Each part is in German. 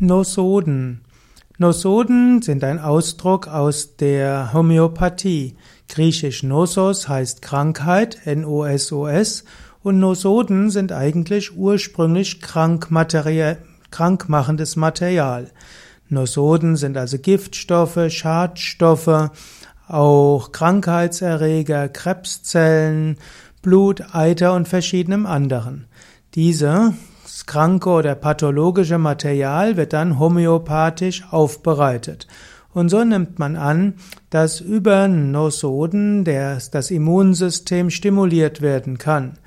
Nosoden. Nosoden sind ein Ausdruck aus der Homöopathie. Griechisch Nosos heißt Krankheit, N-O-S-O-S, und Nosoden sind eigentlich ursprünglich krankmachendes Material. Nosoden sind also Giftstoffe, Schadstoffe, auch Krankheitserreger, Krebszellen, Blut, Eiter und verschiedenem anderen. Diese kranke oder pathologische Material wird dann homöopathisch aufbereitet. Und so nimmt man an, dass über Nosoden das Immunsystem stimuliert werden kann.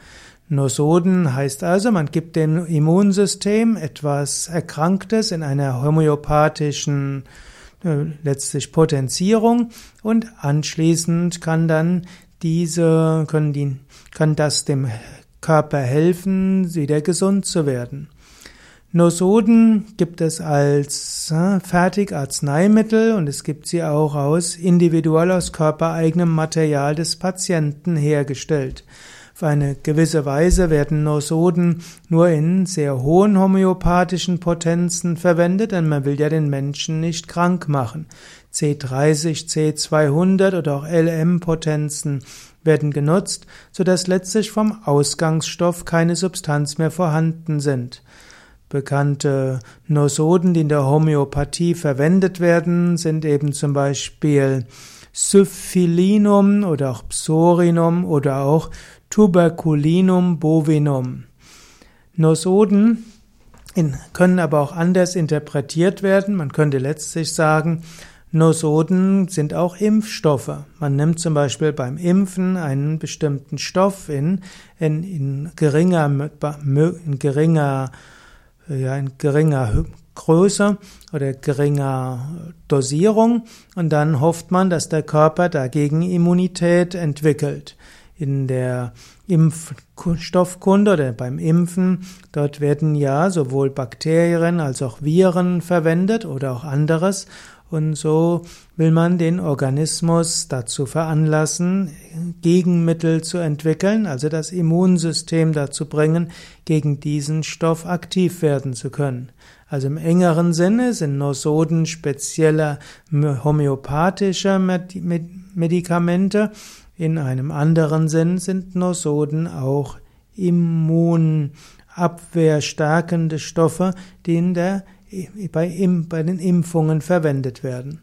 Nosoden heißt also, man gibt dem Immunsystem etwas Erkranktes in einer homöopathischen äh, letztlich Potenzierung und anschließend kann dann diese, können die, kann das dem Körper helfen, wieder gesund zu werden. Nosoden gibt es als äh, Fertigarzneimittel und es gibt sie auch aus individuell aus körpereigenem Material des Patienten hergestellt. Auf eine gewisse Weise werden Nosoden nur in sehr hohen homöopathischen Potenzen verwendet, denn man will ja den Menschen nicht krank machen. C30, C200 oder auch LM-Potenzen werden genutzt, sodass letztlich vom Ausgangsstoff keine Substanz mehr vorhanden sind. Bekannte Nosoden, die in der Homöopathie verwendet werden, sind eben zum Beispiel Syphilinum oder auch Psorinum oder auch Tuberculinum bovinum. Nosoden können aber auch anders interpretiert werden. Man könnte letztlich sagen, Nosoden sind auch Impfstoffe. Man nimmt zum Beispiel beim Impfen einen bestimmten Stoff in, in, in geringer, in geringer, ja, in geringer Größe oder geringer Dosierung und dann hofft man, dass der Körper dagegen Immunität entwickelt. In der Impfstoffkunde oder beim Impfen, dort werden ja sowohl Bakterien als auch Viren verwendet oder auch anderes und so will man den Organismus dazu veranlassen, Gegenmittel zu entwickeln, also das Immunsystem dazu bringen, gegen diesen Stoff aktiv werden zu können. Also im engeren Sinne sind Nosoden spezielle homöopathische Medikamente. In einem anderen Sinn sind Nosoden auch immunabwehrstärkende Stoffe, die in der bei, bei den Impfungen verwendet werden.